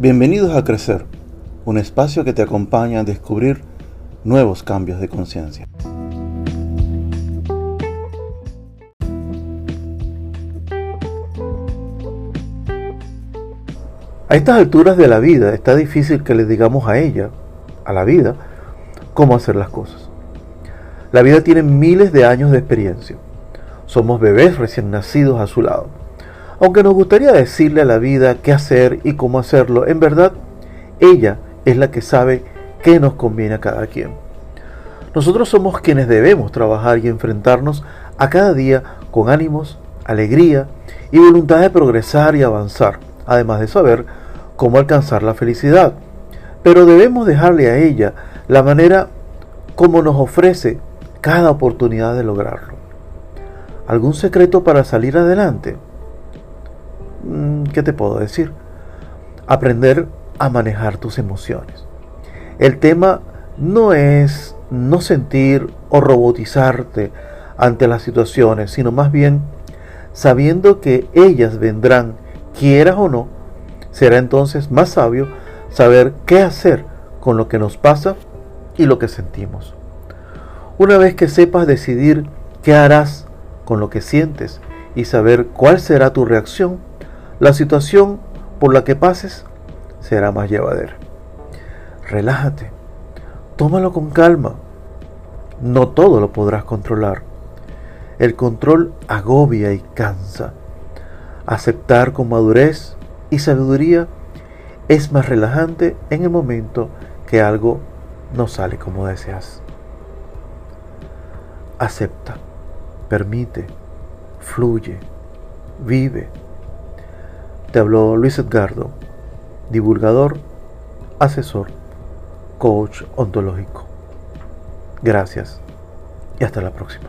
Bienvenidos a Crecer, un espacio que te acompaña a descubrir nuevos cambios de conciencia. A estas alturas de la vida está difícil que le digamos a ella, a la vida, cómo hacer las cosas. La vida tiene miles de años de experiencia. Somos bebés recién nacidos a su lado. Aunque nos gustaría decirle a la vida qué hacer y cómo hacerlo, en verdad, ella es la que sabe qué nos conviene a cada quien. Nosotros somos quienes debemos trabajar y enfrentarnos a cada día con ánimos, alegría y voluntad de progresar y avanzar, además de saber cómo alcanzar la felicidad. Pero debemos dejarle a ella la manera como nos ofrece cada oportunidad de lograrlo. ¿Algún secreto para salir adelante? ¿Qué te puedo decir? Aprender a manejar tus emociones. El tema no es no sentir o robotizarte ante las situaciones, sino más bien sabiendo que ellas vendrán, quieras o no, será entonces más sabio saber qué hacer con lo que nos pasa y lo que sentimos. Una vez que sepas decidir qué harás con lo que sientes y saber cuál será tu reacción, la situación por la que pases será más llevadera. Relájate, tómalo con calma. No todo lo podrás controlar. El control agobia y cansa. Aceptar con madurez y sabiduría es más relajante en el momento que algo no sale como deseas. Acepta, permite, fluye, vive te habló Luis Edgardo, divulgador, asesor, coach ontológico. Gracias y hasta la próxima.